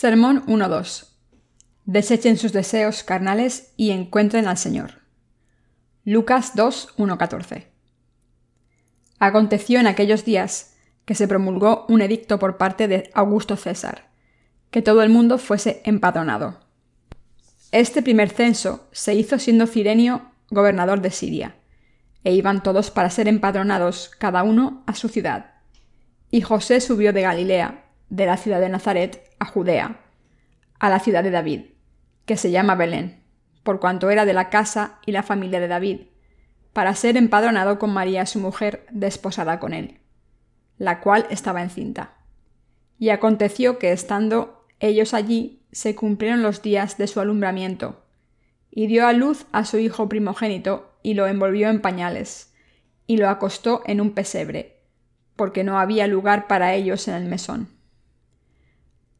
Sermón 1.2. Desechen sus deseos carnales y encuentren al Señor. Lucas 2.1.14. Aconteció en aquellos días que se promulgó un edicto por parte de Augusto César, que todo el mundo fuese empadronado. Este primer censo se hizo siendo Cirenio gobernador de Siria, e iban todos para ser empadronados, cada uno a su ciudad. Y José subió de Galilea, de la ciudad de Nazaret, a Judea, a la ciudad de David, que se llama Belén, por cuanto era de la casa y la familia de David, para ser empadronado con María su mujer, desposada con él, la cual estaba encinta. Y aconteció que estando ellos allí, se cumplieron los días de su alumbramiento, y dio a luz a su hijo primogénito, y lo envolvió en pañales, y lo acostó en un pesebre, porque no había lugar para ellos en el mesón.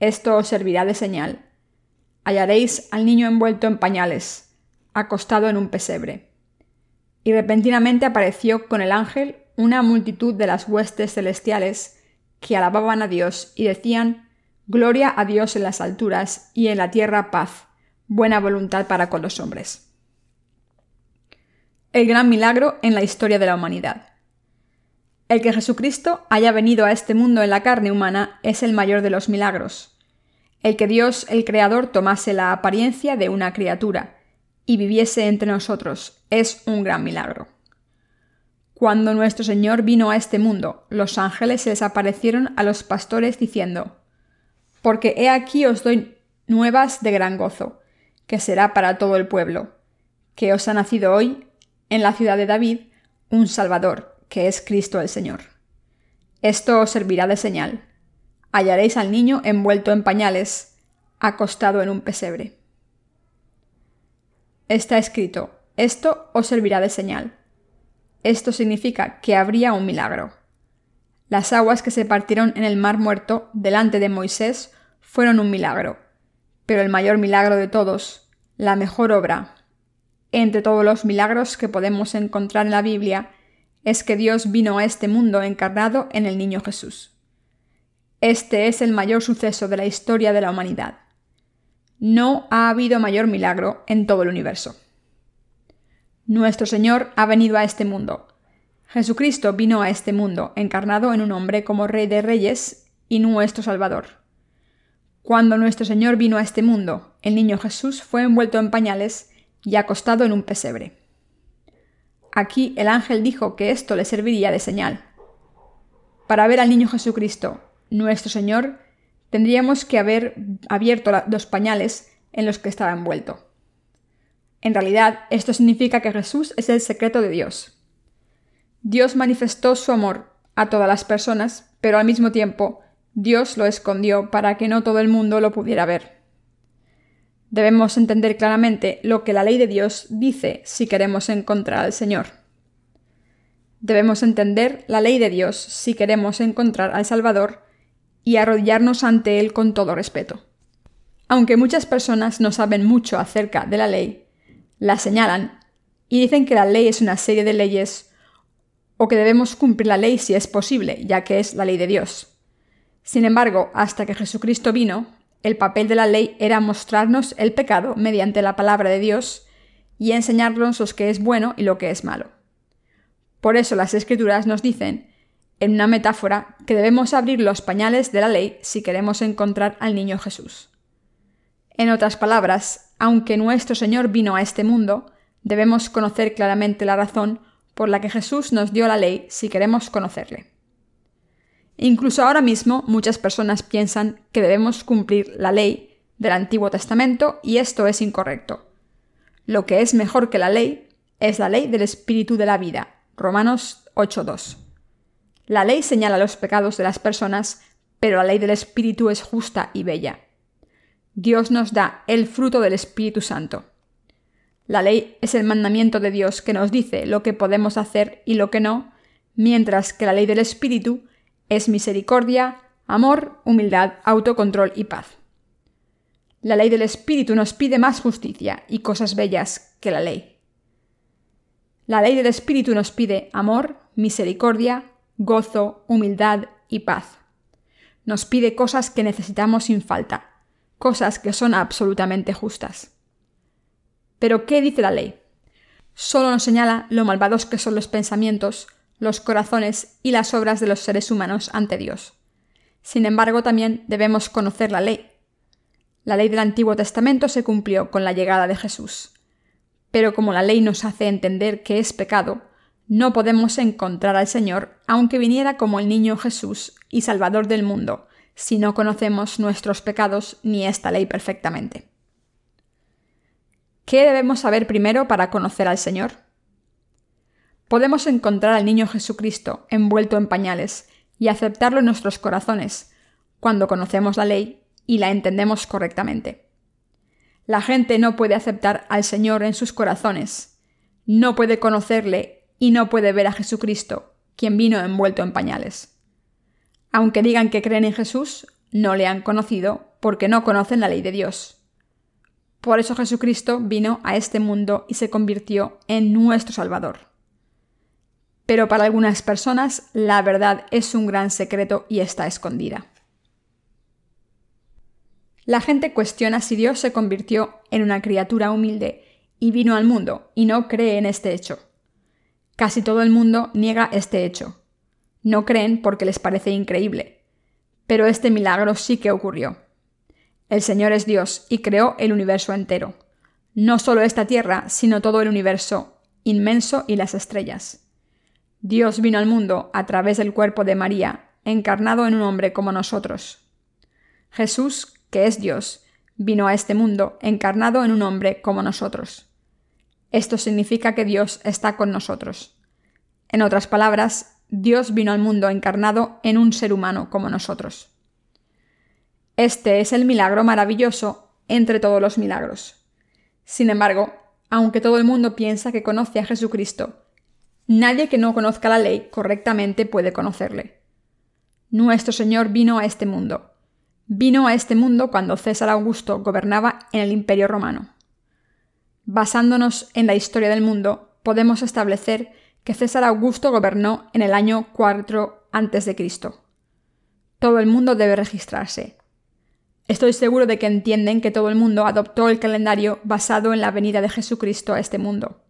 Esto os servirá de señal. Hallaréis al niño envuelto en pañales, acostado en un pesebre. Y repentinamente apareció con el ángel una multitud de las huestes celestiales que alababan a Dios y decían, Gloria a Dios en las alturas y en la tierra paz, buena voluntad para con los hombres. El gran milagro en la historia de la humanidad. El que Jesucristo haya venido a este mundo en la carne humana es el mayor de los milagros. El que Dios, el Creador, tomase la apariencia de una criatura y viviese entre nosotros es un gran milagro. Cuando nuestro Señor vino a este mundo, los ángeles se les aparecieron a los pastores diciendo, Porque he aquí os doy nuevas de gran gozo, que será para todo el pueblo, que os ha nacido hoy, en la ciudad de David, un Salvador, que es Cristo el Señor. Esto os servirá de señal. Hallaréis al niño envuelto en pañales, acostado en un pesebre. Está escrito, esto os servirá de señal. Esto significa que habría un milagro. Las aguas que se partieron en el mar muerto delante de Moisés fueron un milagro, pero el mayor milagro de todos, la mejor obra, entre todos los milagros que podemos encontrar en la Biblia, es que Dios vino a este mundo encarnado en el niño Jesús. Este es el mayor suceso de la historia de la humanidad. No ha habido mayor milagro en todo el universo. Nuestro Señor ha venido a este mundo. Jesucristo vino a este mundo encarnado en un hombre como Rey de Reyes y nuestro Salvador. Cuando nuestro Señor vino a este mundo, el niño Jesús fue envuelto en pañales y acostado en un pesebre. Aquí el ángel dijo que esto le serviría de señal. Para ver al niño Jesucristo, nuestro Señor, tendríamos que haber abierto los pañales en los que estaba envuelto. En realidad, esto significa que Jesús es el secreto de Dios. Dios manifestó su amor a todas las personas, pero al mismo tiempo Dios lo escondió para que no todo el mundo lo pudiera ver. Debemos entender claramente lo que la ley de Dios dice si queremos encontrar al Señor. Debemos entender la ley de Dios si queremos encontrar al Salvador y arrodillarnos ante Él con todo respeto. Aunque muchas personas no saben mucho acerca de la ley, la señalan y dicen que la ley es una serie de leyes o que debemos cumplir la ley si es posible, ya que es la ley de Dios. Sin embargo, hasta que Jesucristo vino, el papel de la ley era mostrarnos el pecado mediante la palabra de Dios y enseñarnos lo que es bueno y lo que es malo. Por eso las escrituras nos dicen, en una metáfora, que debemos abrir los pañales de la ley si queremos encontrar al niño Jesús. En otras palabras, aunque nuestro Señor vino a este mundo, debemos conocer claramente la razón por la que Jesús nos dio la ley si queremos conocerle. Incluso ahora mismo muchas personas piensan que debemos cumplir la ley del Antiguo Testamento y esto es incorrecto. Lo que es mejor que la ley es la ley del Espíritu de la vida. Romanos 8.2. La ley señala los pecados de las personas, pero la ley del Espíritu es justa y bella. Dios nos da el fruto del Espíritu Santo. La ley es el mandamiento de Dios que nos dice lo que podemos hacer y lo que no, mientras que la ley del Espíritu es misericordia, amor, humildad, autocontrol y paz. La ley del Espíritu nos pide más justicia y cosas bellas que la ley. La ley del Espíritu nos pide amor, misericordia, gozo, humildad y paz. Nos pide cosas que necesitamos sin falta, cosas que son absolutamente justas. Pero, ¿qué dice la ley? Solo nos señala lo malvados que son los pensamientos, los corazones y las obras de los seres humanos ante Dios. Sin embargo, también debemos conocer la ley. La ley del Antiguo Testamento se cumplió con la llegada de Jesús. Pero como la ley nos hace entender que es pecado, no podemos encontrar al Señor aunque viniera como el niño Jesús y Salvador del mundo, si no conocemos nuestros pecados ni esta ley perfectamente. ¿Qué debemos saber primero para conocer al Señor? Podemos encontrar al niño Jesucristo envuelto en pañales y aceptarlo en nuestros corazones cuando conocemos la ley y la entendemos correctamente. La gente no puede aceptar al Señor en sus corazones, no puede conocerle y no puede ver a Jesucristo, quien vino envuelto en pañales. Aunque digan que creen en Jesús, no le han conocido porque no conocen la ley de Dios. Por eso Jesucristo vino a este mundo y se convirtió en nuestro Salvador. Pero para algunas personas la verdad es un gran secreto y está escondida. La gente cuestiona si Dios se convirtió en una criatura humilde y vino al mundo y no cree en este hecho. Casi todo el mundo niega este hecho. No creen porque les parece increíble. Pero este milagro sí que ocurrió. El Señor es Dios y creó el universo entero. No solo esta tierra, sino todo el universo inmenso y las estrellas. Dios vino al mundo a través del cuerpo de María, encarnado en un hombre como nosotros. Jesús, que es Dios, vino a este mundo encarnado en un hombre como nosotros. Esto significa que Dios está con nosotros. En otras palabras, Dios vino al mundo encarnado en un ser humano como nosotros. Este es el milagro maravilloso entre todos los milagros. Sin embargo, aunque todo el mundo piensa que conoce a Jesucristo Nadie que no conozca la ley correctamente puede conocerle. Nuestro Señor vino a este mundo. Vino a este mundo cuando César Augusto gobernaba en el Imperio Romano. Basándonos en la historia del mundo, podemos establecer que César Augusto gobernó en el año 4 a.C. Todo el mundo debe registrarse. Estoy seguro de que entienden que todo el mundo adoptó el calendario basado en la venida de Jesucristo a este mundo.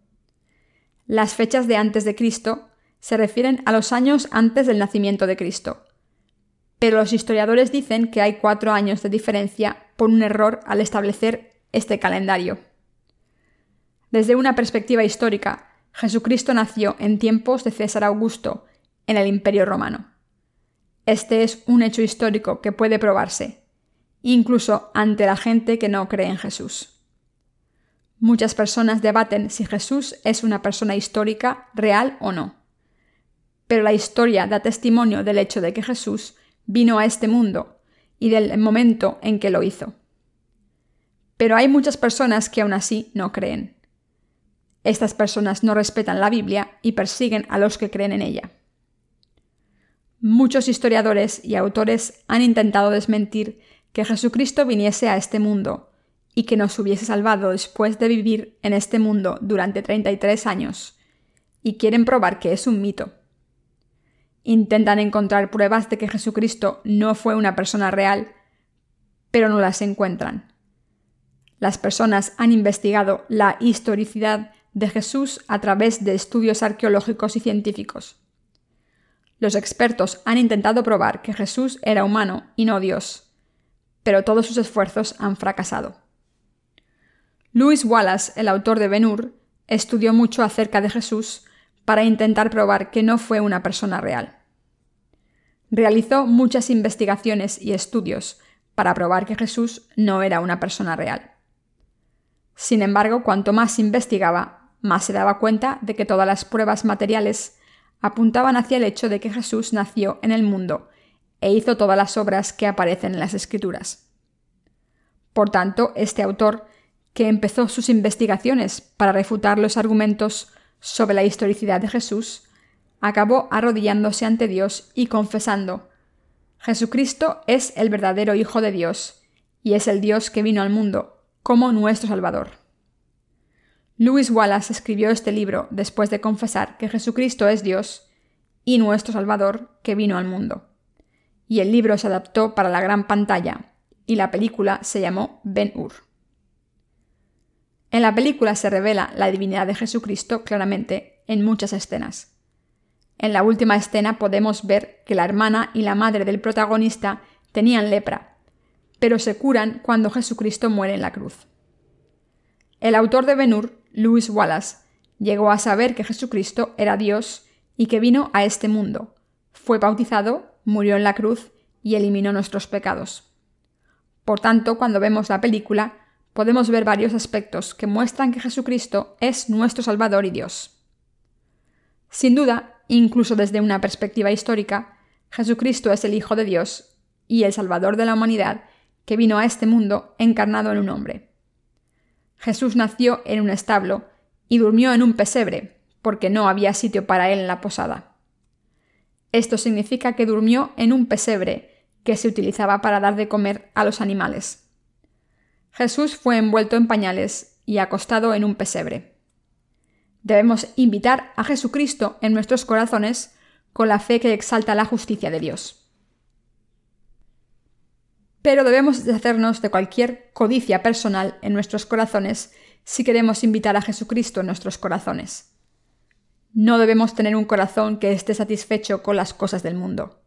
Las fechas de antes de Cristo se refieren a los años antes del nacimiento de Cristo. Pero los historiadores dicen que hay cuatro años de diferencia por un error al establecer este calendario. Desde una perspectiva histórica, Jesucristo nació en tiempos de César Augusto, en el Imperio Romano. Este es un hecho histórico que puede probarse, incluso ante la gente que no cree en Jesús. Muchas personas debaten si Jesús es una persona histórica, real o no. Pero la historia da testimonio del hecho de que Jesús vino a este mundo y del momento en que lo hizo. Pero hay muchas personas que aún así no creen. Estas personas no respetan la Biblia y persiguen a los que creen en ella. Muchos historiadores y autores han intentado desmentir que Jesucristo viniese a este mundo y que nos hubiese salvado después de vivir en este mundo durante 33 años, y quieren probar que es un mito. Intentan encontrar pruebas de que Jesucristo no fue una persona real, pero no las encuentran. Las personas han investigado la historicidad de Jesús a través de estudios arqueológicos y científicos. Los expertos han intentado probar que Jesús era humano y no Dios, pero todos sus esfuerzos han fracasado. Louis Wallace, el autor de Ben-Hur, estudió mucho acerca de Jesús para intentar probar que no fue una persona real. Realizó muchas investigaciones y estudios para probar que Jesús no era una persona real. Sin embargo, cuanto más investigaba, más se daba cuenta de que todas las pruebas materiales apuntaban hacia el hecho de que Jesús nació en el mundo e hizo todas las obras que aparecen en las Escrituras. Por tanto, este autor, que empezó sus investigaciones para refutar los argumentos sobre la historicidad de Jesús, acabó arrodillándose ante Dios y confesando Jesucristo es el verdadero Hijo de Dios, y es el Dios que vino al mundo, como nuestro Salvador. Lewis Wallace escribió este libro después de confesar que Jesucristo es Dios y nuestro Salvador que vino al mundo. Y el libro se adaptó para la gran pantalla, y la película se llamó Ben Hur. En la película se revela la divinidad de Jesucristo claramente en muchas escenas. En la última escena podemos ver que la hermana y la madre del protagonista tenían lepra, pero se curan cuando Jesucristo muere en la cruz. El autor de Benur, Louis Wallace, llegó a saber que Jesucristo era Dios y que vino a este mundo, fue bautizado, murió en la cruz y eliminó nuestros pecados. Por tanto, cuando vemos la película, podemos ver varios aspectos que muestran que Jesucristo es nuestro Salvador y Dios. Sin duda, Incluso desde una perspectiva histórica, Jesucristo es el Hijo de Dios y el Salvador de la humanidad que vino a este mundo encarnado en un hombre. Jesús nació en un establo y durmió en un pesebre, porque no había sitio para él en la posada. Esto significa que durmió en un pesebre que se utilizaba para dar de comer a los animales. Jesús fue envuelto en pañales y acostado en un pesebre. Debemos invitar a Jesucristo en nuestros corazones con la fe que exalta la justicia de Dios. Pero debemos deshacernos de cualquier codicia personal en nuestros corazones si queremos invitar a Jesucristo en nuestros corazones. No debemos tener un corazón que esté satisfecho con las cosas del mundo.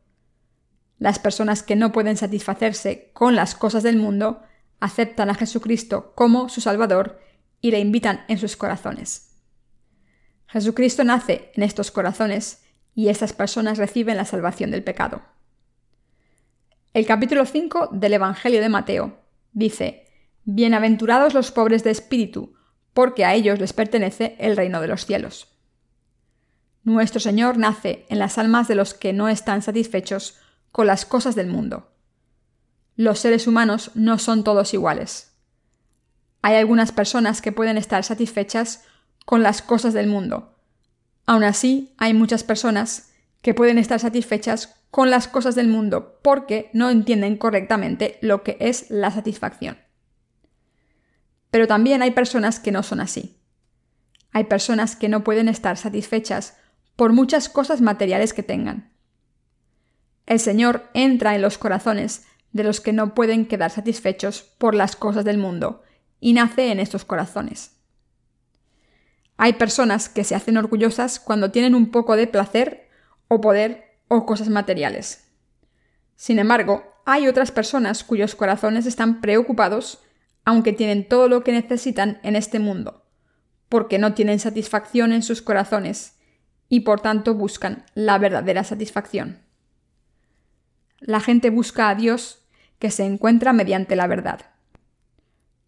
Las personas que no pueden satisfacerse con las cosas del mundo aceptan a Jesucristo como su Salvador y le invitan en sus corazones. Jesucristo nace en estos corazones y estas personas reciben la salvación del pecado. El capítulo 5 del Evangelio de Mateo dice, Bienaventurados los pobres de espíritu, porque a ellos les pertenece el reino de los cielos. Nuestro Señor nace en las almas de los que no están satisfechos con las cosas del mundo. Los seres humanos no son todos iguales. Hay algunas personas que pueden estar satisfechas con las cosas del mundo. Aún así, hay muchas personas que pueden estar satisfechas con las cosas del mundo porque no entienden correctamente lo que es la satisfacción. Pero también hay personas que no son así. Hay personas que no pueden estar satisfechas por muchas cosas materiales que tengan. El Señor entra en los corazones de los que no pueden quedar satisfechos por las cosas del mundo y nace en estos corazones. Hay personas que se hacen orgullosas cuando tienen un poco de placer o poder o cosas materiales. Sin embargo, hay otras personas cuyos corazones están preocupados aunque tienen todo lo que necesitan en este mundo, porque no tienen satisfacción en sus corazones y por tanto buscan la verdadera satisfacción. La gente busca a Dios que se encuentra mediante la verdad.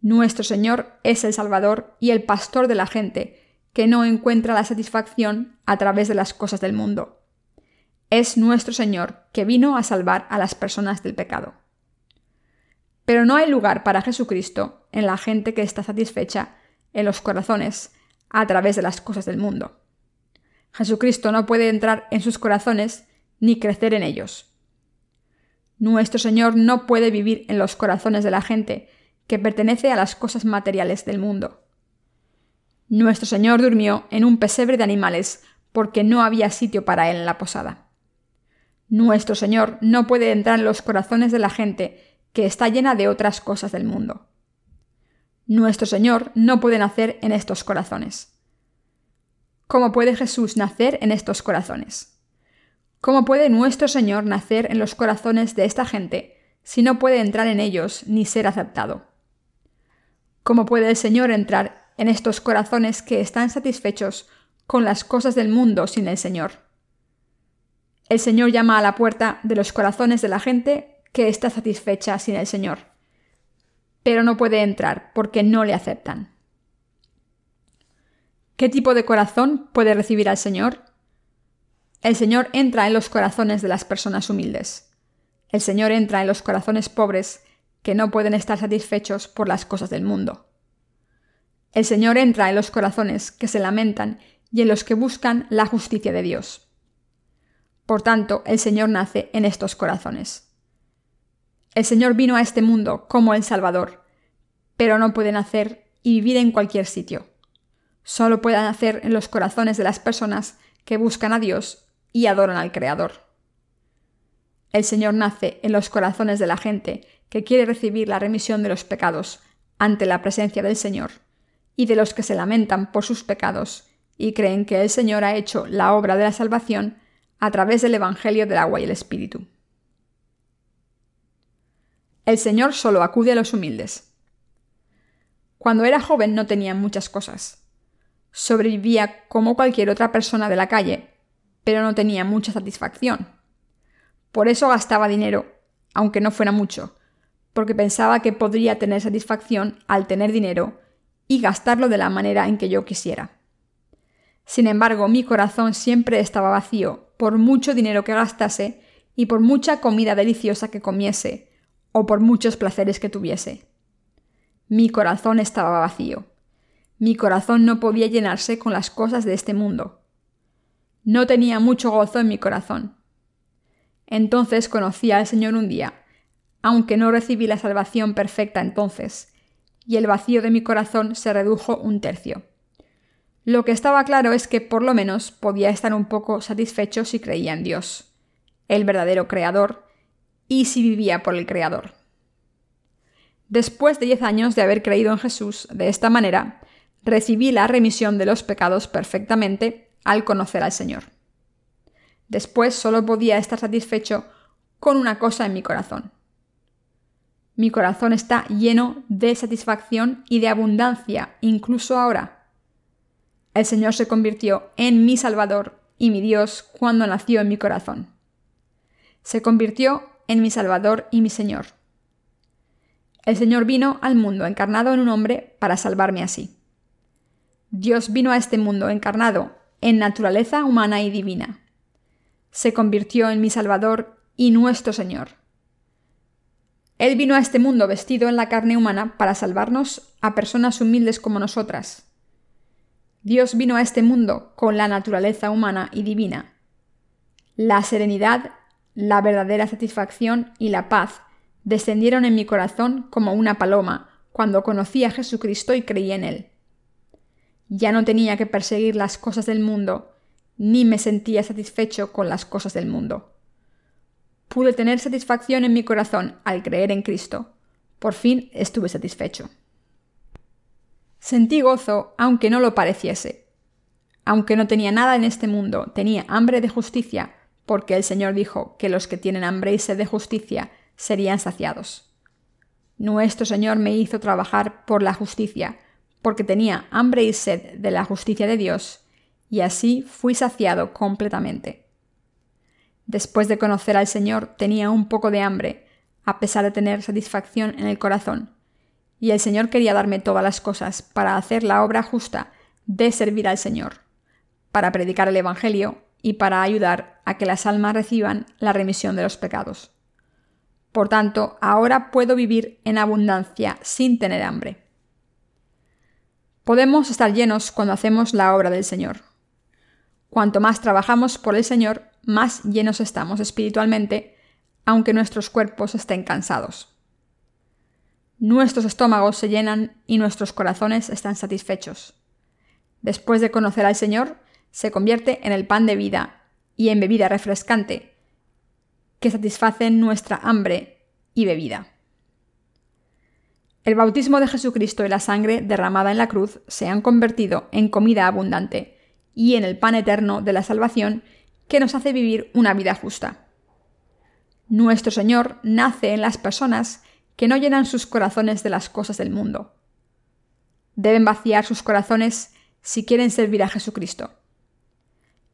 Nuestro Señor es el Salvador y el pastor de la gente, que no encuentra la satisfacción a través de las cosas del mundo. Es nuestro Señor que vino a salvar a las personas del pecado. Pero no hay lugar para Jesucristo en la gente que está satisfecha en los corazones a través de las cosas del mundo. Jesucristo no puede entrar en sus corazones ni crecer en ellos. Nuestro Señor no puede vivir en los corazones de la gente que pertenece a las cosas materiales del mundo. Nuestro Señor durmió en un pesebre de animales porque no había sitio para él en la posada. Nuestro Señor no puede entrar en los corazones de la gente que está llena de otras cosas del mundo. Nuestro Señor no puede nacer en estos corazones. ¿Cómo puede Jesús nacer en estos corazones? ¿Cómo puede nuestro Señor nacer en los corazones de esta gente si no puede entrar en ellos ni ser aceptado? ¿Cómo puede el Señor entrar en estos corazones que están satisfechos con las cosas del mundo sin el Señor. El Señor llama a la puerta de los corazones de la gente que está satisfecha sin el Señor, pero no puede entrar porque no le aceptan. ¿Qué tipo de corazón puede recibir al Señor? El Señor entra en los corazones de las personas humildes. El Señor entra en los corazones pobres que no pueden estar satisfechos por las cosas del mundo. El Señor entra en los corazones que se lamentan y en los que buscan la justicia de Dios. Por tanto, el Señor nace en estos corazones. El Señor vino a este mundo como el Salvador, pero no puede nacer y vivir en cualquier sitio. Solo puede nacer en los corazones de las personas que buscan a Dios y adoran al Creador. El Señor nace en los corazones de la gente que quiere recibir la remisión de los pecados ante la presencia del Señor, y de los que se lamentan por sus pecados y creen que el Señor ha hecho la obra de la salvación a través del Evangelio del agua y el Espíritu. El Señor solo acude a los humildes. Cuando era joven no tenía muchas cosas. Sobrevivía como cualquier otra persona de la calle, pero no tenía mucha satisfacción. Por eso gastaba dinero, aunque no fuera mucho, porque pensaba que podría tener satisfacción al tener dinero y gastarlo de la manera en que yo quisiera. Sin embargo, mi corazón siempre estaba vacío por mucho dinero que gastase y por mucha comida deliciosa que comiese, o por muchos placeres que tuviese. Mi corazón estaba vacío. Mi corazón no podía llenarse con las cosas de este mundo. No tenía mucho gozo en mi corazón. Entonces conocí al Señor un día aunque no recibí la salvación perfecta entonces, y el vacío de mi corazón se redujo un tercio. Lo que estaba claro es que por lo menos podía estar un poco satisfecho si creía en Dios, el verdadero Creador, y si vivía por el Creador. Después de diez años de haber creído en Jesús de esta manera, recibí la remisión de los pecados perfectamente al conocer al Señor. Después solo podía estar satisfecho con una cosa en mi corazón, mi corazón está lleno de satisfacción y de abundancia, incluso ahora. El Señor se convirtió en mi Salvador y mi Dios cuando nació en mi corazón. Se convirtió en mi Salvador y mi Señor. El Señor vino al mundo encarnado en un hombre para salvarme así. Dios vino a este mundo encarnado en naturaleza humana y divina. Se convirtió en mi Salvador y nuestro Señor. Él vino a este mundo vestido en la carne humana para salvarnos a personas humildes como nosotras. Dios vino a este mundo con la naturaleza humana y divina. La serenidad, la verdadera satisfacción y la paz descendieron en mi corazón como una paloma cuando conocí a Jesucristo y creí en Él. Ya no tenía que perseguir las cosas del mundo, ni me sentía satisfecho con las cosas del mundo pude tener satisfacción en mi corazón al creer en Cristo. Por fin estuve satisfecho. Sentí gozo aunque no lo pareciese. Aunque no tenía nada en este mundo, tenía hambre de justicia, porque el Señor dijo que los que tienen hambre y sed de justicia serían saciados. Nuestro Señor me hizo trabajar por la justicia, porque tenía hambre y sed de la justicia de Dios, y así fui saciado completamente. Después de conocer al Señor tenía un poco de hambre, a pesar de tener satisfacción en el corazón. Y el Señor quería darme todas las cosas para hacer la obra justa de servir al Señor, para predicar el Evangelio y para ayudar a que las almas reciban la remisión de los pecados. Por tanto, ahora puedo vivir en abundancia sin tener hambre. Podemos estar llenos cuando hacemos la obra del Señor. Cuanto más trabajamos por el Señor, más llenos estamos espiritualmente, aunque nuestros cuerpos estén cansados. Nuestros estómagos se llenan y nuestros corazones están satisfechos. Después de conocer al Señor, se convierte en el pan de vida y en bebida refrescante, que satisfacen nuestra hambre y bebida. El bautismo de Jesucristo y la sangre derramada en la cruz se han convertido en comida abundante y en el pan eterno de la salvación que nos hace vivir una vida justa. Nuestro Señor nace en las personas que no llenan sus corazones de las cosas del mundo. Deben vaciar sus corazones si quieren servir a Jesucristo.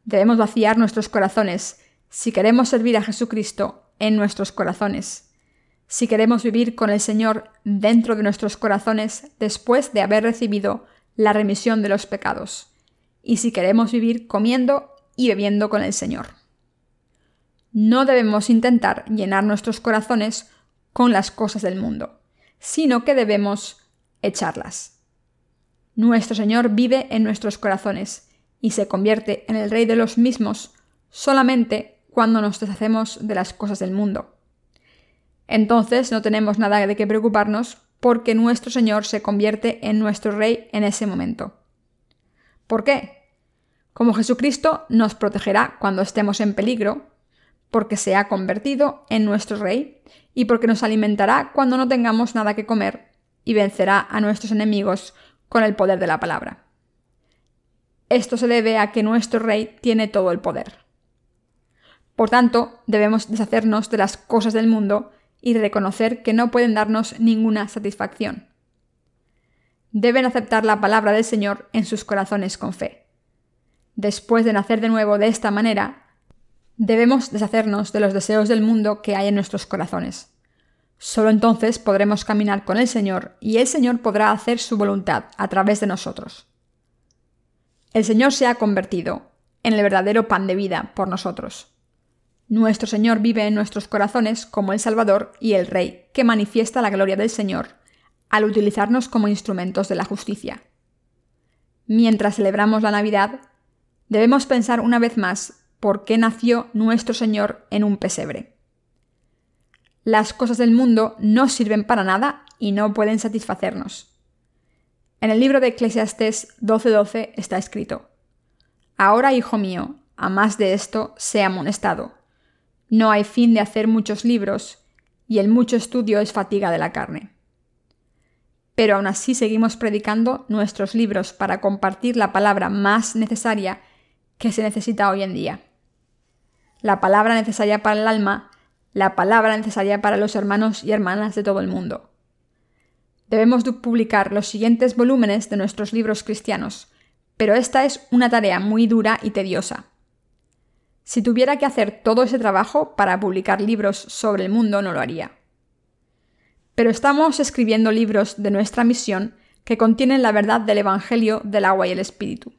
Debemos vaciar nuestros corazones si queremos servir a Jesucristo en nuestros corazones, si queremos vivir con el Señor dentro de nuestros corazones después de haber recibido la remisión de los pecados, y si queremos vivir comiendo y bebiendo con el Señor. No debemos intentar llenar nuestros corazones con las cosas del mundo. sino que debemos echarlas. Nuestro Señor vive en nuestros corazones y se convierte en el Rey de los mismos solamente cuando nos deshacemos de las cosas del mundo. Entonces no tenemos nada de qué preocuparnos porque nuestro Señor se convierte en nuestro Rey en ese momento. ¿Por qué? Como Jesucristo nos protegerá cuando estemos en peligro, porque se ha convertido en nuestro Rey y porque nos alimentará cuando no tengamos nada que comer y vencerá a nuestros enemigos con el poder de la palabra. Esto se debe a que nuestro Rey tiene todo el poder. Por tanto, debemos deshacernos de las cosas del mundo y reconocer que no pueden darnos ninguna satisfacción. Deben aceptar la palabra del Señor en sus corazones con fe. Después de nacer de nuevo de esta manera, debemos deshacernos de los deseos del mundo que hay en nuestros corazones. Solo entonces podremos caminar con el Señor y el Señor podrá hacer su voluntad a través de nosotros. El Señor se ha convertido en el verdadero pan de vida por nosotros. Nuestro Señor vive en nuestros corazones como el Salvador y el Rey, que manifiesta la gloria del Señor al utilizarnos como instrumentos de la justicia. Mientras celebramos la Navidad, debemos pensar una vez más por qué nació nuestro Señor en un pesebre. Las cosas del mundo no sirven para nada y no pueden satisfacernos. En el libro de Eclesiastes 12:12 está escrito, Ahora, hijo mío, a más de esto, sea amonestado no hay fin de hacer muchos libros, y el mucho estudio es fatiga de la carne. Pero aún así seguimos predicando nuestros libros para compartir la palabra más necesaria que se necesita hoy en día. La palabra necesaria para el alma, la palabra necesaria para los hermanos y hermanas de todo el mundo. Debemos publicar los siguientes volúmenes de nuestros libros cristianos, pero esta es una tarea muy dura y tediosa. Si tuviera que hacer todo ese trabajo para publicar libros sobre el mundo, no lo haría. Pero estamos escribiendo libros de nuestra misión que contienen la verdad del Evangelio del agua y el Espíritu.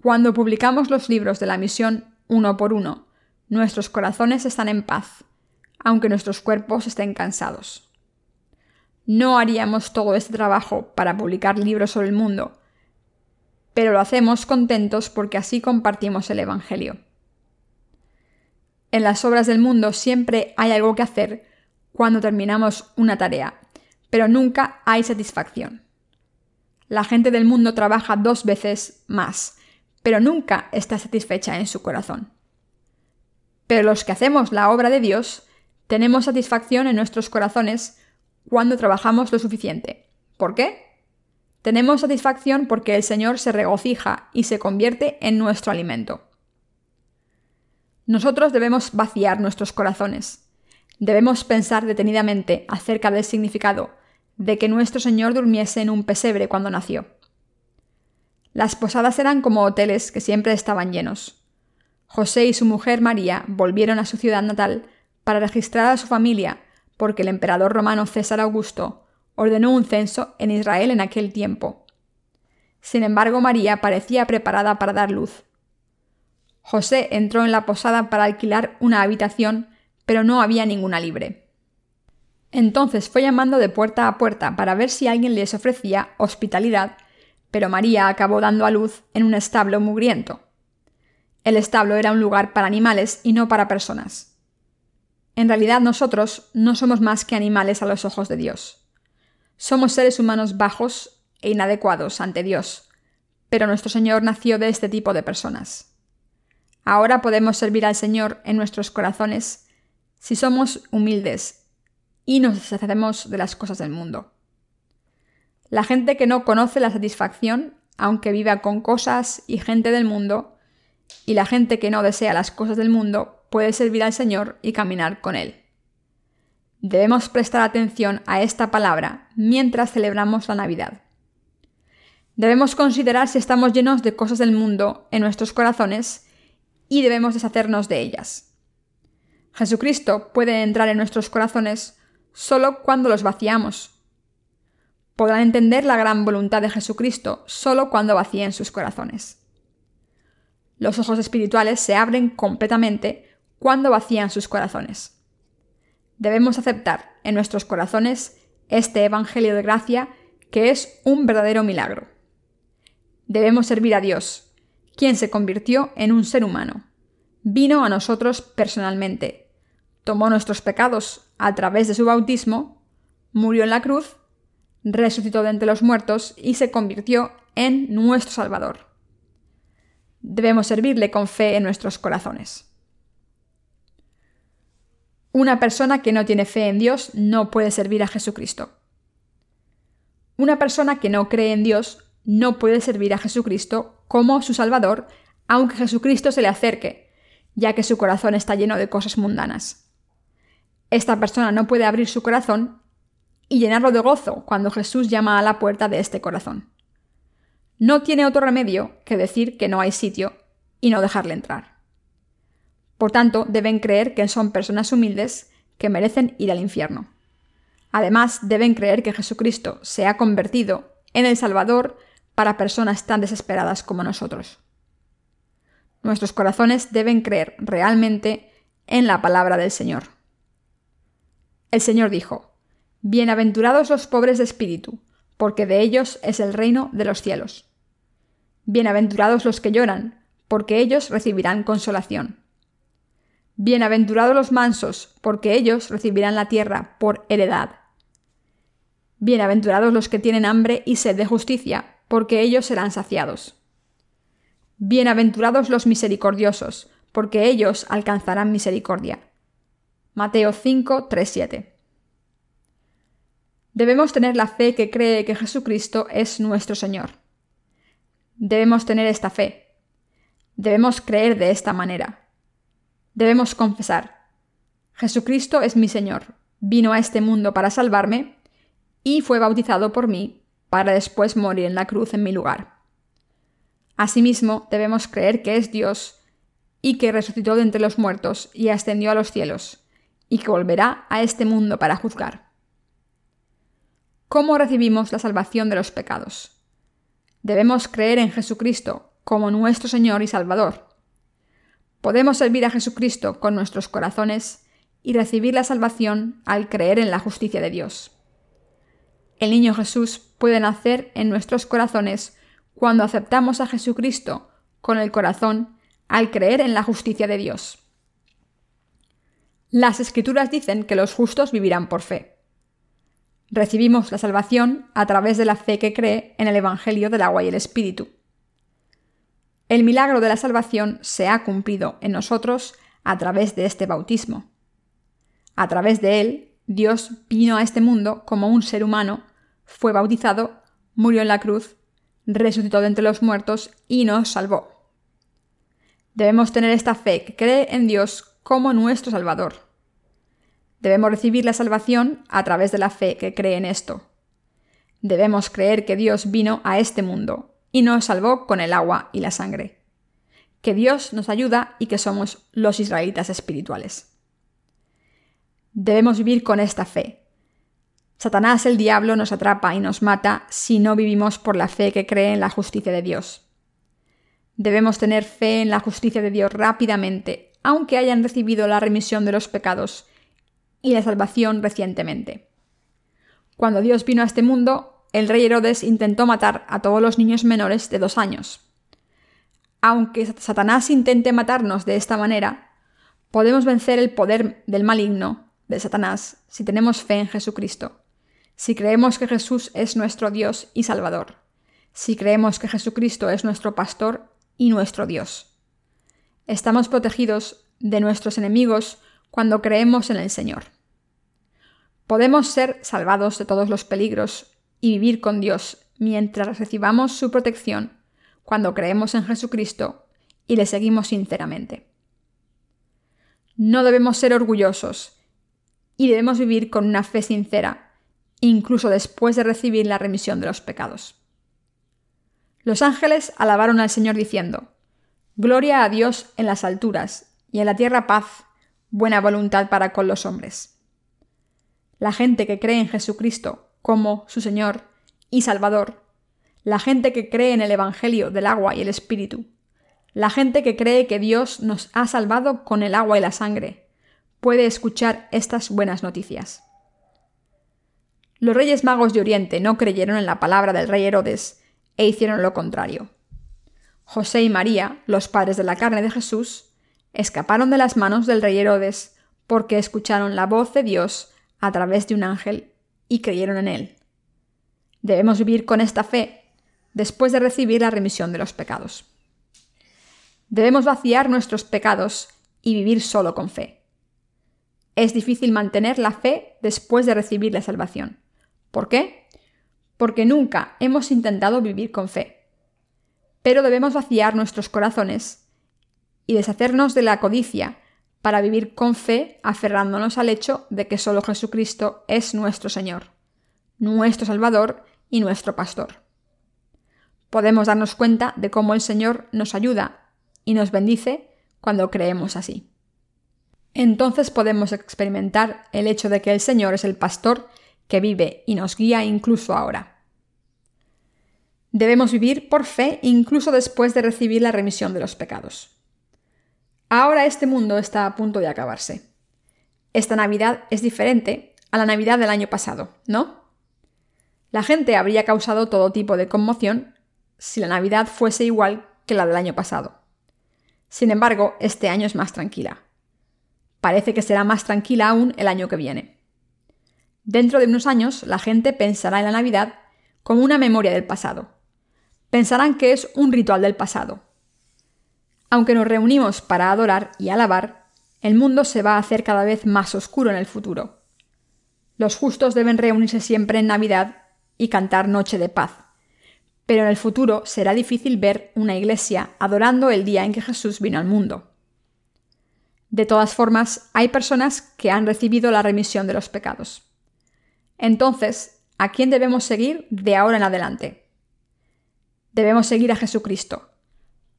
Cuando publicamos los libros de la misión uno por uno, nuestros corazones están en paz, aunque nuestros cuerpos estén cansados. No haríamos todo este trabajo para publicar libros sobre el mundo, pero lo hacemos contentos porque así compartimos el Evangelio. En las obras del mundo siempre hay algo que hacer cuando terminamos una tarea, pero nunca hay satisfacción. La gente del mundo trabaja dos veces más, pero nunca está satisfecha en su corazón. Pero los que hacemos la obra de Dios tenemos satisfacción en nuestros corazones cuando trabajamos lo suficiente. ¿Por qué? Tenemos satisfacción porque el Señor se regocija y se convierte en nuestro alimento. Nosotros debemos vaciar nuestros corazones. Debemos pensar detenidamente acerca del significado de que nuestro Señor durmiese en un pesebre cuando nació. Las posadas eran como hoteles que siempre estaban llenos. José y su mujer María volvieron a su ciudad natal para registrar a su familia, porque el emperador romano César Augusto ordenó un censo en Israel en aquel tiempo. Sin embargo, María parecía preparada para dar luz. José entró en la posada para alquilar una habitación, pero no había ninguna libre. Entonces fue llamando de puerta a puerta para ver si alguien les ofrecía hospitalidad, pero María acabó dando a luz en un establo mugriento. El establo era un lugar para animales y no para personas. En realidad nosotros no somos más que animales a los ojos de Dios. Somos seres humanos bajos e inadecuados ante Dios, pero nuestro Señor nació de este tipo de personas. Ahora podemos servir al Señor en nuestros corazones si somos humildes y nos deshacemos de las cosas del mundo. La gente que no conoce la satisfacción, aunque viva con cosas y gente del mundo, y la gente que no desea las cosas del mundo, puede servir al Señor y caminar con Él. Debemos prestar atención a esta palabra mientras celebramos la Navidad. Debemos considerar si estamos llenos de cosas del mundo en nuestros corazones y debemos deshacernos de ellas. Jesucristo puede entrar en nuestros corazones solo cuando los vaciamos. Podrán entender la gran voluntad de Jesucristo solo cuando vacíen sus corazones. Los ojos espirituales se abren completamente cuando vacían sus corazones. Debemos aceptar en nuestros corazones este Evangelio de gracia que es un verdadero milagro. Debemos servir a Dios, quien se convirtió en un ser humano. Vino a nosotros personalmente, tomó nuestros pecados a través de su bautismo, murió en la cruz, resucitó de entre los muertos y se convirtió en nuestro Salvador. Debemos servirle con fe en nuestros corazones. Una persona que no tiene fe en Dios no puede servir a Jesucristo. Una persona que no cree en Dios no puede servir a Jesucristo como su Salvador, aunque Jesucristo se le acerque, ya que su corazón está lleno de cosas mundanas. Esta persona no puede abrir su corazón y llenarlo de gozo cuando Jesús llama a la puerta de este corazón. No tiene otro remedio que decir que no hay sitio y no dejarle entrar. Por tanto, deben creer que son personas humildes que merecen ir al infierno. Además, deben creer que Jesucristo se ha convertido en el Salvador para personas tan desesperadas como nosotros. Nuestros corazones deben creer realmente en la palabra del Señor. El Señor dijo, Bienaventurados los pobres de espíritu, porque de ellos es el reino de los cielos. Bienaventurados los que lloran, porque ellos recibirán consolación. Bienaventurados los mansos, porque ellos recibirán la tierra por heredad. Bienaventurados los que tienen hambre y sed de justicia, porque ellos serán saciados. Bienaventurados los misericordiosos, porque ellos alcanzarán misericordia. Mateo 5, 3, 7. Debemos tener la fe que cree que Jesucristo es nuestro Señor. Debemos tener esta fe. Debemos creer de esta manera debemos confesar, Jesucristo es mi Señor, vino a este mundo para salvarme y fue bautizado por mí para después morir en la cruz en mi lugar. Asimismo, debemos creer que es Dios y que resucitó de entre los muertos y ascendió a los cielos, y que volverá a este mundo para juzgar. ¿Cómo recibimos la salvación de los pecados? Debemos creer en Jesucristo como nuestro Señor y Salvador, Podemos servir a Jesucristo con nuestros corazones y recibir la salvación al creer en la justicia de Dios. El niño Jesús puede nacer en nuestros corazones cuando aceptamos a Jesucristo con el corazón al creer en la justicia de Dios. Las escrituras dicen que los justos vivirán por fe. Recibimos la salvación a través de la fe que cree en el Evangelio del agua y el Espíritu. El milagro de la salvación se ha cumplido en nosotros a través de este bautismo. A través de él, Dios vino a este mundo como un ser humano, fue bautizado, murió en la cruz, resucitó de entre los muertos y nos salvó. Debemos tener esta fe que cree en Dios como nuestro Salvador. Debemos recibir la salvación a través de la fe que cree en esto. Debemos creer que Dios vino a este mundo y nos salvó con el agua y la sangre. Que Dios nos ayuda y que somos los israelitas espirituales. Debemos vivir con esta fe. Satanás el diablo nos atrapa y nos mata si no vivimos por la fe que cree en la justicia de Dios. Debemos tener fe en la justicia de Dios rápidamente, aunque hayan recibido la remisión de los pecados y la salvación recientemente. Cuando Dios vino a este mundo, el rey Herodes intentó matar a todos los niños menores de dos años. Aunque Satanás intente matarnos de esta manera, podemos vencer el poder del maligno, de Satanás, si tenemos fe en Jesucristo, si creemos que Jesús es nuestro Dios y Salvador, si creemos que Jesucristo es nuestro pastor y nuestro Dios. Estamos protegidos de nuestros enemigos cuando creemos en el Señor. Podemos ser salvados de todos los peligros y vivir con Dios mientras recibamos su protección cuando creemos en Jesucristo y le seguimos sinceramente. No debemos ser orgullosos y debemos vivir con una fe sincera, incluso después de recibir la remisión de los pecados. Los ángeles alabaron al Señor diciendo, Gloria a Dios en las alturas y en la tierra paz, buena voluntad para con los hombres. La gente que cree en Jesucristo como su Señor y Salvador, la gente que cree en el Evangelio del agua y el Espíritu, la gente que cree que Dios nos ha salvado con el agua y la sangre, puede escuchar estas buenas noticias. Los reyes magos de Oriente no creyeron en la palabra del rey Herodes e hicieron lo contrario. José y María, los padres de la carne de Jesús, escaparon de las manos del rey Herodes porque escucharon la voz de Dios a través de un ángel y creyeron en él. Debemos vivir con esta fe después de recibir la remisión de los pecados. Debemos vaciar nuestros pecados y vivir solo con fe. Es difícil mantener la fe después de recibir la salvación. ¿Por qué? Porque nunca hemos intentado vivir con fe. Pero debemos vaciar nuestros corazones y deshacernos de la codicia para vivir con fe aferrándonos al hecho de que solo Jesucristo es nuestro Señor, nuestro Salvador y nuestro Pastor. Podemos darnos cuenta de cómo el Señor nos ayuda y nos bendice cuando creemos así. Entonces podemos experimentar el hecho de que el Señor es el pastor que vive y nos guía incluso ahora. Debemos vivir por fe incluso después de recibir la remisión de los pecados. Ahora este mundo está a punto de acabarse. Esta Navidad es diferente a la Navidad del año pasado, ¿no? La gente habría causado todo tipo de conmoción si la Navidad fuese igual que la del año pasado. Sin embargo, este año es más tranquila. Parece que será más tranquila aún el año que viene. Dentro de unos años, la gente pensará en la Navidad como una memoria del pasado. Pensarán que es un ritual del pasado. Aunque nos reunimos para adorar y alabar, el mundo se va a hacer cada vez más oscuro en el futuro. Los justos deben reunirse siempre en Navidad y cantar Noche de Paz, pero en el futuro será difícil ver una iglesia adorando el día en que Jesús vino al mundo. De todas formas, hay personas que han recibido la remisión de los pecados. Entonces, ¿a quién debemos seguir de ahora en adelante? Debemos seguir a Jesucristo.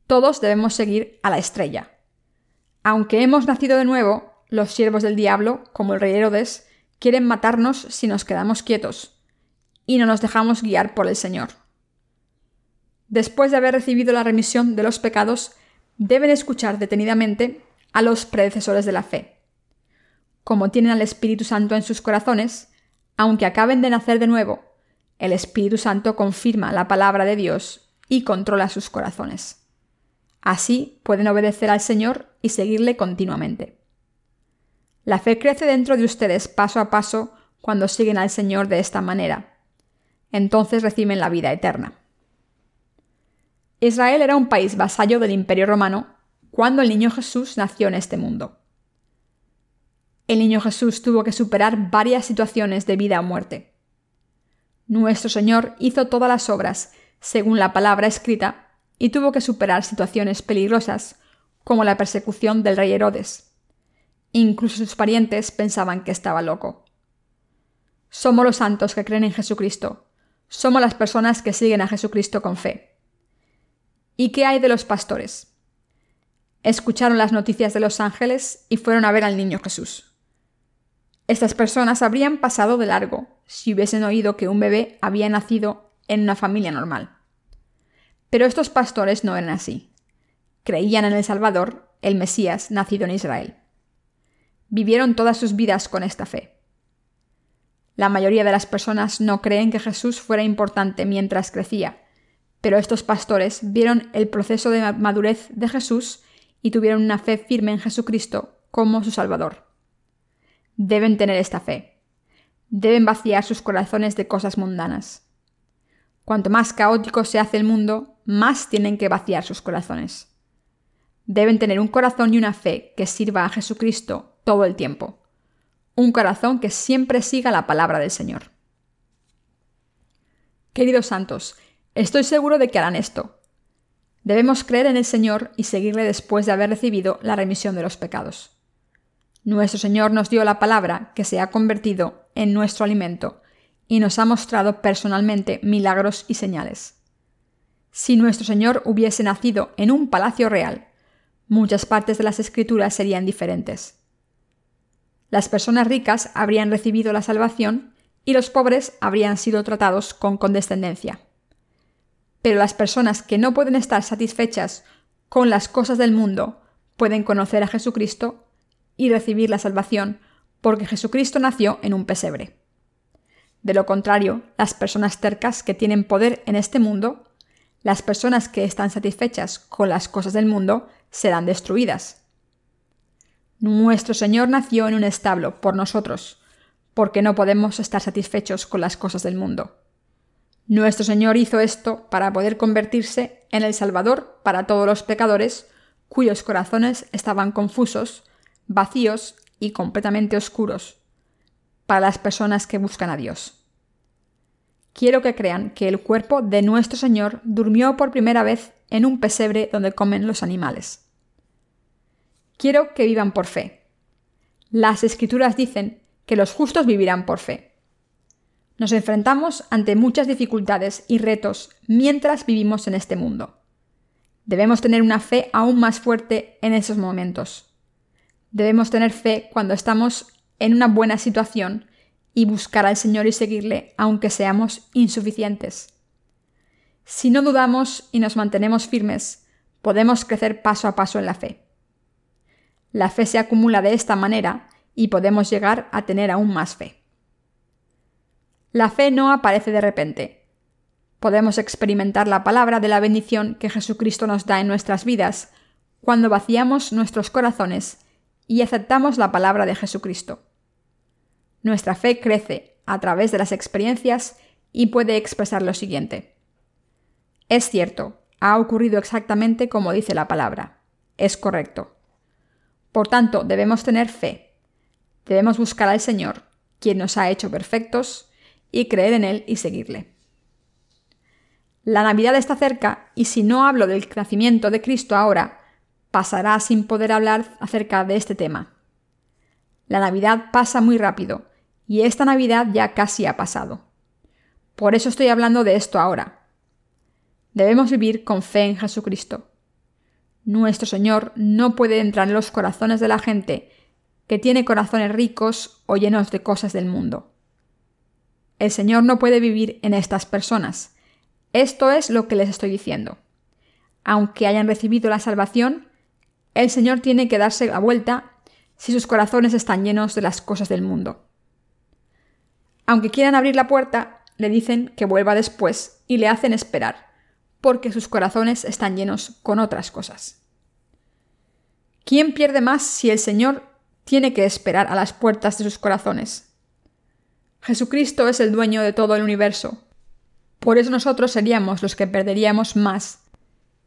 Todos debemos seguir a la estrella. Aunque hemos nacido de nuevo, los siervos del diablo, como el rey Herodes, quieren matarnos si nos quedamos quietos y no nos dejamos guiar por el Señor después de haber recibido la remisión de los pecados, deben escuchar detenidamente a los predecesores de la fe. Como tienen al Espíritu Santo en sus corazones, aunque acaben de nacer de nuevo, el Espíritu Santo confirma la palabra de Dios y controla sus corazones. Así pueden obedecer al Señor y seguirle continuamente. La fe crece dentro de ustedes paso a paso cuando siguen al Señor de esta manera. Entonces reciben la vida eterna. Israel era un país vasallo del Imperio Romano cuando el niño Jesús nació en este mundo. El niño Jesús tuvo que superar varias situaciones de vida o muerte. Nuestro Señor hizo todas las obras según la palabra escrita y tuvo que superar situaciones peligrosas como la persecución del rey Herodes. Incluso sus parientes pensaban que estaba loco. Somos los santos que creen en Jesucristo. Somos las personas que siguen a Jesucristo con fe. ¿Y qué hay de los pastores? Escucharon las noticias de los ángeles y fueron a ver al niño Jesús. Estas personas habrían pasado de largo si hubiesen oído que un bebé había nacido en una familia normal. Pero estos pastores no eran así. Creían en el Salvador, el Mesías, nacido en Israel. Vivieron todas sus vidas con esta fe. La mayoría de las personas no creen que Jesús fuera importante mientras crecía, pero estos pastores vieron el proceso de madurez de Jesús y tuvieron una fe firme en Jesucristo como su Salvador. Deben tener esta fe. Deben vaciar sus corazones de cosas mundanas. Cuanto más caótico se hace el mundo, más tienen que vaciar sus corazones. Deben tener un corazón y una fe que sirva a Jesucristo todo el tiempo. Un corazón que siempre siga la palabra del Señor. Queridos santos, Estoy seguro de que harán esto. Debemos creer en el Señor y seguirle después de haber recibido la remisión de los pecados. Nuestro Señor nos dio la palabra que se ha convertido en nuestro alimento y nos ha mostrado personalmente milagros y señales. Si nuestro Señor hubiese nacido en un palacio real, muchas partes de las escrituras serían diferentes. Las personas ricas habrían recibido la salvación y los pobres habrían sido tratados con condescendencia. Pero las personas que no pueden estar satisfechas con las cosas del mundo pueden conocer a Jesucristo y recibir la salvación porque Jesucristo nació en un pesebre. De lo contrario, las personas tercas que tienen poder en este mundo, las personas que están satisfechas con las cosas del mundo, serán destruidas. Nuestro Señor nació en un establo por nosotros, porque no podemos estar satisfechos con las cosas del mundo. Nuestro Señor hizo esto para poder convertirse en el Salvador para todos los pecadores cuyos corazones estaban confusos, vacíos y completamente oscuros, para las personas que buscan a Dios. Quiero que crean que el cuerpo de nuestro Señor durmió por primera vez en un pesebre donde comen los animales. Quiero que vivan por fe. Las escrituras dicen que los justos vivirán por fe. Nos enfrentamos ante muchas dificultades y retos mientras vivimos en este mundo. Debemos tener una fe aún más fuerte en esos momentos. Debemos tener fe cuando estamos en una buena situación y buscar al Señor y seguirle aunque seamos insuficientes. Si no dudamos y nos mantenemos firmes, podemos crecer paso a paso en la fe. La fe se acumula de esta manera y podemos llegar a tener aún más fe. La fe no aparece de repente. Podemos experimentar la palabra de la bendición que Jesucristo nos da en nuestras vidas cuando vaciamos nuestros corazones y aceptamos la palabra de Jesucristo. Nuestra fe crece a través de las experiencias y puede expresar lo siguiente. Es cierto, ha ocurrido exactamente como dice la palabra. Es correcto. Por tanto, debemos tener fe. Debemos buscar al Señor, quien nos ha hecho perfectos, y creer en Él y seguirle. La Navidad está cerca y si no hablo del nacimiento de Cristo ahora, pasará sin poder hablar acerca de este tema. La Navidad pasa muy rápido y esta Navidad ya casi ha pasado. Por eso estoy hablando de esto ahora. Debemos vivir con fe en Jesucristo. Nuestro Señor no puede entrar en los corazones de la gente que tiene corazones ricos o llenos de cosas del mundo. El Señor no puede vivir en estas personas. Esto es lo que les estoy diciendo. Aunque hayan recibido la salvación, el Señor tiene que darse la vuelta si sus corazones están llenos de las cosas del mundo. Aunque quieran abrir la puerta, le dicen que vuelva después y le hacen esperar, porque sus corazones están llenos con otras cosas. ¿Quién pierde más si el Señor tiene que esperar a las puertas de sus corazones? Jesucristo es el dueño de todo el universo. Por eso nosotros seríamos los que perderíamos más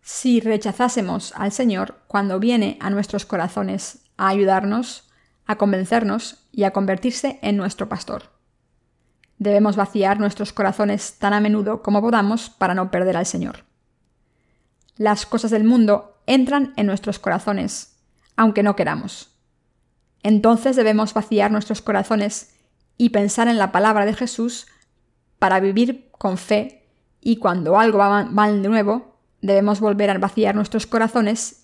si rechazásemos al Señor cuando viene a nuestros corazones a ayudarnos, a convencernos y a convertirse en nuestro pastor. Debemos vaciar nuestros corazones tan a menudo como podamos para no perder al Señor. Las cosas del mundo entran en nuestros corazones aunque no queramos. Entonces debemos vaciar nuestros corazones y pensar en la palabra de Jesús para vivir con fe y cuando algo va mal de nuevo, debemos volver a vaciar nuestros corazones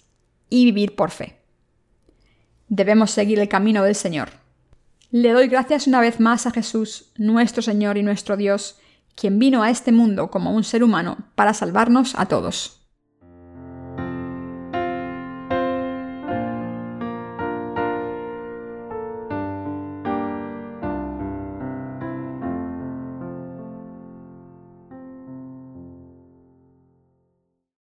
y vivir por fe. Debemos seguir el camino del Señor. Le doy gracias una vez más a Jesús, nuestro Señor y nuestro Dios, quien vino a este mundo como un ser humano para salvarnos a todos.